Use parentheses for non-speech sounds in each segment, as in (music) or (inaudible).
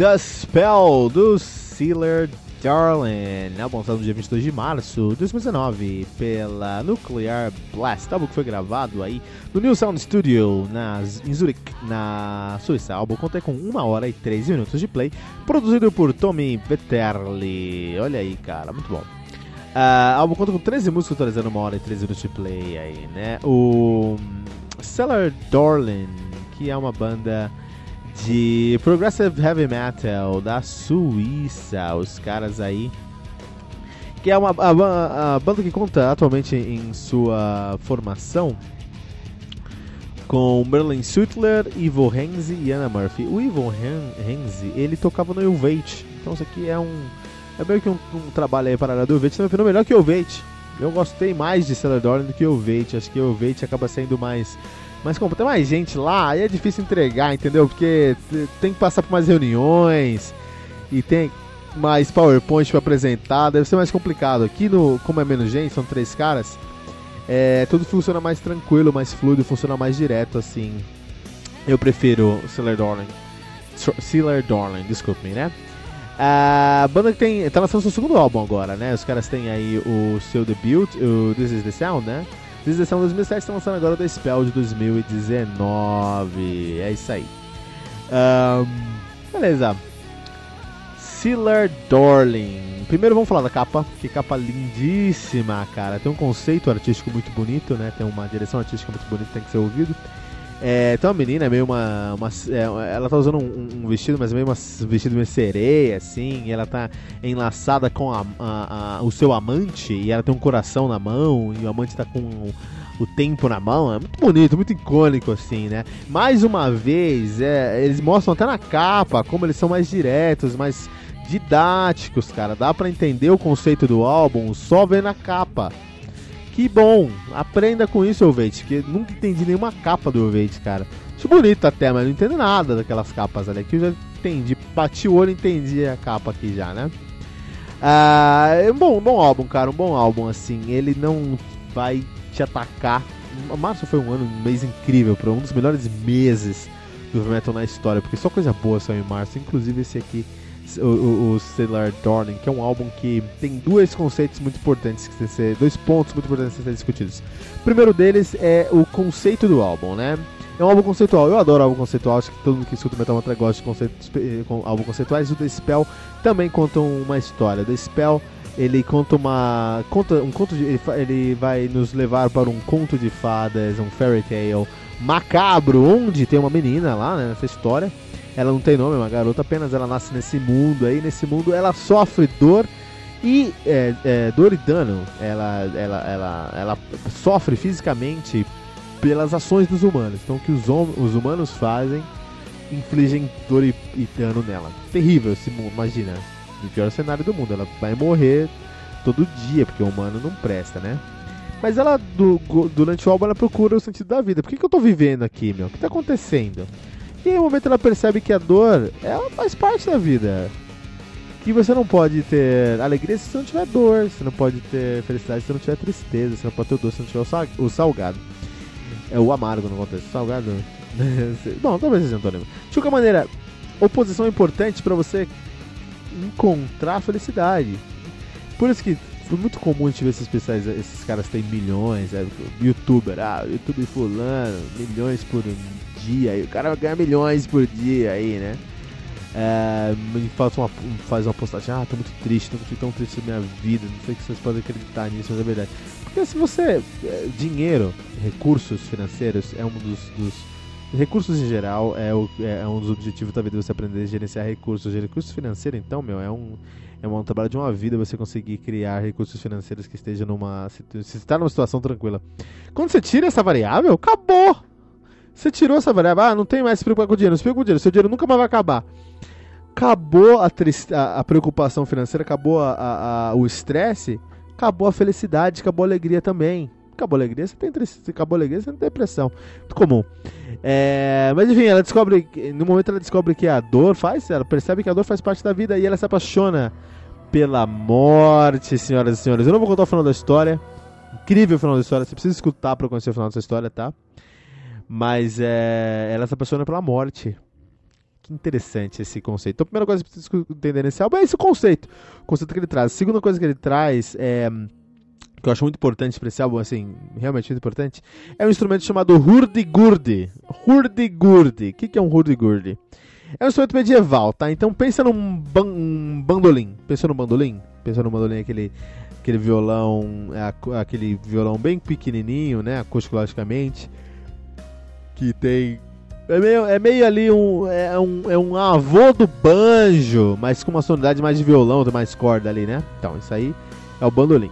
The Spell do Sealer Darling, álbum lançado no dia 22 de março de 2019 pela Nuclear Blast, álbum que foi gravado aí no New Sound Studio nas, em Zurich, na Suíça. O álbum conta com 1 hora e 13 minutos de play, produzido por Tommy Vetterli. Olha aí, cara, muito bom. Uh, álbum conta com 13 músicas totalizando 1 hora e 13 minutos de play aí, né? O Cellar Darling, que é uma banda de Progressive Heavy Metal da Suíça, os caras aí. Que é uma a, a banda que conta atualmente em sua formação com Merlin Sutler, Ivo Henze e Anna Murphy. O Ivo Henze, ele tocava no Elvate, então isso aqui é um é meio que um, um trabalho aí paralelo do Elvate, também melhor que o Elvate. Eu gostei mais de Celador do que o Elvate, acho que o Elvate acaba sendo mais mas como tem mais gente lá, aí é difícil entregar, entendeu? Porque tem que passar por mais reuniões e tem mais PowerPoint para apresentar, deve ser mais complicado. Aqui no, como é menos gente, são três caras, é, tudo funciona mais tranquilo, mais fluido, funciona mais direto assim. Eu prefiro Sealer Darling. Sealer Darling, desculpe me, né? A banda que tem. tá lançando seu segundo álbum agora, né? Os caras têm aí o seu debut, o This Is the Sound, né? Desde 2007 está lançando agora o The Spell de 2019. É isso aí. Um, beleza. Sealer Darling. Primeiro vamos falar da capa, que capa lindíssima, cara. Tem um conceito artístico muito bonito, né? Tem uma direção artística muito bonita, tem que ser ouvido. É, tem uma menina, meio uma. uma é, ela tá usando um, um, vestido, mas meio um vestido meio sereia, assim. E ela tá enlaçada com a, a, a, o seu amante. E ela tem um coração na mão. E o amante tá com o, o tempo na mão. É muito bonito, muito icônico, assim, né? Mais uma vez, é, eles mostram até na capa como eles são mais diretos, mais didáticos, cara. Dá para entender o conceito do álbum só vendo a capa. Que bom! Aprenda com isso, Elvete, que nunca entendi nenhuma capa do Elvete, cara. Acho bonito até, mas não entendo nada daquelas capas ali. Aqui eu já entendi, bati o olho e entendi a capa aqui já, né? Ah, é um bom, bom álbum, cara, um bom álbum, assim. Ele não vai te atacar. Março foi um ano, um mês incrível, um dos melhores meses do metal na história, porque só coisa boa saiu em março, inclusive esse aqui o, o, Stellar Dawning, que é um álbum que tem dois conceitos muito importantes que ser, dois pontos muito importantes a serem discutidos. O primeiro deles é o conceito do álbum, né? É um álbum conceitual. Eu adoro álbum conceitual. Acho que todo mundo que escuta Metal Mantra gosta de conceitos, eh, álbum conceituais. O The Spell também conta uma história. The Spell ele conta uma conta um conto de, ele, ele vai nos levar para um conto de fadas, um fairy tale macabro, onde tem uma menina lá né, nessa história ela não tem nome, é uma garota, apenas ela nasce nesse mundo aí, nesse mundo ela sofre dor e é, é, dor e dano. Ela, ela, ela, ela sofre fisicamente pelas ações dos humanos. Então o que os, os humanos fazem infligem dor e, e, dano nela. Terrível esse mundo, imagina. O pior cenário do mundo. Ela vai morrer todo dia, porque o humano não presta, né? Mas ela, do, durante o álbum, ela procura o sentido da vida. Por que, que eu tô vivendo aqui, meu? O que tá acontecendo? E em um momento ela percebe que a dor, ela faz parte da vida. Que você não pode ter alegria se você não tiver dor, você não pode ter felicidade se você não tiver tristeza, você não pode ter doce se não tiver o salgado. É o amargo no contexto. Salgado. (laughs) Bom, talvez seja antônimo. De qualquer maneira, oposição é importante para você encontrar felicidade. Por isso que foi muito comum a gente ver esses especiais, esses caras têm milhões, é, youtuber, ah, YouTube fulano, milhões por dia, e o cara ganha milhões por dia aí, né? É, faz, uma, faz uma postagem, ah, tô muito triste, tô tão triste na minha vida, não sei que vocês podem acreditar nisso, mas é verdade. Porque se você. É, dinheiro, recursos financeiros é um dos, dos recursos em geral é, o, é, um dos objetivos da vida você aprender a gerenciar recursos. Recursos financeiros, então, meu, é um, é um trabalho de uma vida você conseguir criar recursos financeiros que estejam numa. Se está numa situação tranquila. Quando você tira essa variável, acabou! Você tirou essa variável, ah, não tem mais se preocupar com o dinheiro, se preocupa com o dinheiro, seu dinheiro nunca mais vai acabar. Acabou a, triste, a, a preocupação financeira, acabou a, o estresse, acabou a felicidade, acabou a alegria também. Acabou a alegria, você tem tristeza, acabou a alegria, você tem depressão. Muito comum. É, mas enfim, ela descobre, no momento ela descobre que a dor faz, ela percebe que a dor faz parte da vida e ela se apaixona pela morte, senhoras e senhores. Eu não vou contar o final da história. Incrível o final da história, você precisa escutar para conhecer o final dessa história, tá? Mas é, ela se apaixona pela morte. Que interessante esse conceito. Então, a primeira coisa que você precisa entender nesse álbum é esse conceito. O conceito que ele traz. A segunda coisa que ele traz é que eu acho muito importante para esse álbum, assim, realmente muito importante, é um instrumento chamado hurdy-gurdy. Hurdy-gurdy. O que, que é um hurdy-gurdy? É um instrumento medieval, tá? Então pensa num ban bandolim. Pensa no bandolim? Pensa no bandolim, aquele, aquele violão, é, aquele violão bem pequenininho, né, acusticamente que tem é meio, é meio ali um é, um. é um avô do banjo, mas com uma sonoridade mais de violão, tem mais corda ali, né? Então, isso aí é o bandolim.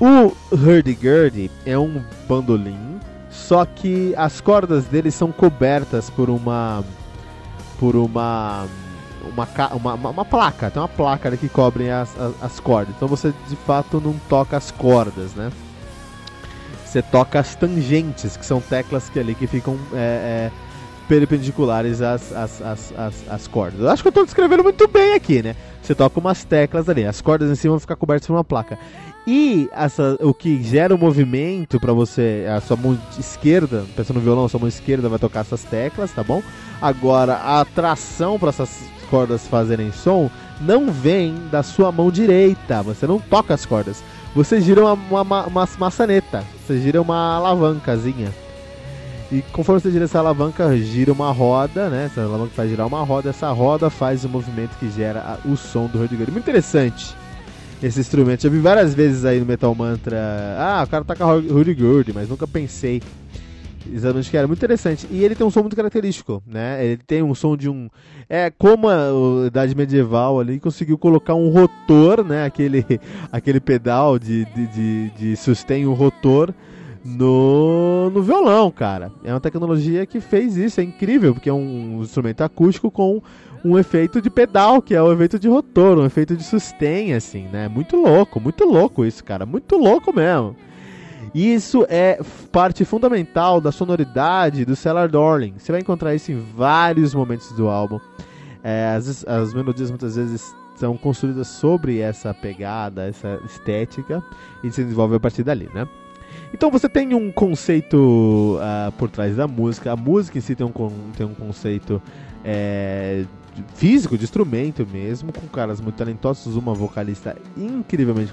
O hurdy-gurdy é um bandolim, só que as cordas dele são cobertas por uma. por uma. Uma, uma, uma, placa, tem uma placa que cobre as, as, as cordas. Então você de fato não toca as cordas, né? Você toca as tangentes, que são teclas que ali que ficam é, é, perpendiculares às, às, às, às, às cordas. Eu acho que eu estou descrevendo muito bem aqui, né? Você toca umas teclas ali, as cordas em cima vão ficar cobertas por uma placa. E essa, o que gera o movimento para você, a sua mão esquerda, pensando no violão, a sua mão esquerda vai tocar essas teclas, tá bom? Agora, a atração para essas cordas fazerem som não vem da sua mão direita, você não toca as cordas você gira uma, uma, uma maçaneta, você gira uma alavancazinha. E conforme você gira essa alavanca, gira uma roda, né? Essa alavanca faz girar uma roda, essa roda faz o movimento que gera o som do hurdy-gurdy. Muito interessante esse instrumento. Já vi várias vezes aí no Metal Mantra. Ah, o cara toca hurdy-gurdy, mas nunca pensei Exatamente, que era muito interessante. E ele tem um som muito característico, né? Ele tem um som de um. É como a, Idade Medieval ali conseguiu colocar um rotor, né? Aquele, (laughs) aquele pedal de, de, de, de um rotor no, no violão, cara. É uma tecnologia que fez isso, é incrível, porque é um instrumento acústico com um efeito de pedal, que é o efeito de rotor, um efeito de sustain, assim, né? Muito louco, muito louco isso, cara. Muito louco mesmo. Isso é parte fundamental da sonoridade do Cellar Darling. Você vai encontrar isso em vários momentos do álbum. É, as, as melodias muitas vezes são construídas sobre essa pegada, essa estética, e se desenvolve a partir dali, né? Então você tem um conceito uh, por trás da música, a música em si tem um, tem um conceito é, físico, de instrumento mesmo, com caras muito talentosos, uma vocalista incrivelmente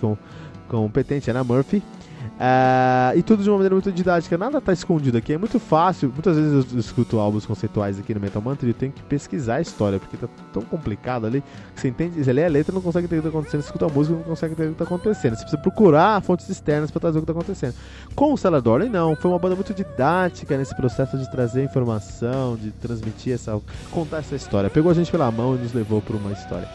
competente, Anna Murphy, Uh, e tudo de uma maneira muito didática, nada está escondido aqui, é muito fácil. Muitas vezes eu escuto álbuns conceituais aqui no Metal Mantra e eu tenho que pesquisar a história, porque tá tão complicado ali. Você entende, você lê a letra não consegue entender o que está acontecendo, você escuta a música não consegue entender o que está acontecendo. Você precisa procurar fontes externas para trazer o que está acontecendo. Com o Salador, não, foi uma banda muito didática nesse processo de trazer informação, de transmitir essa. contar essa história. Pegou a gente pela mão e nos levou por uma história.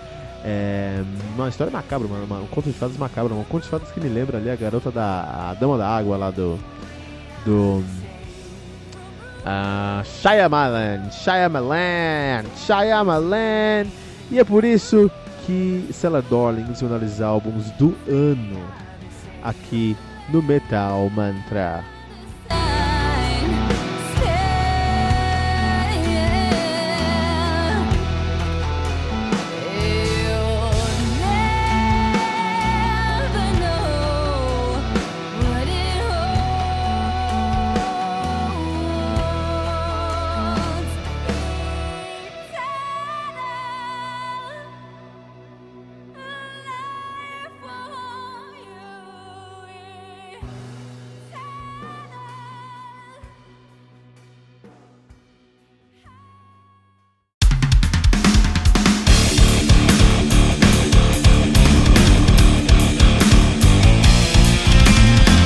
É, uma história macabra, uma, uma, um conto de fadas macabro, um conto de fadas que me lembra ali a garota da a dama da água lá do do uh, Shyamalan, Shyamalan, Shyamalan. E é por isso que Cellar Darlings é um álbuns do ano aqui no Metal Mantra.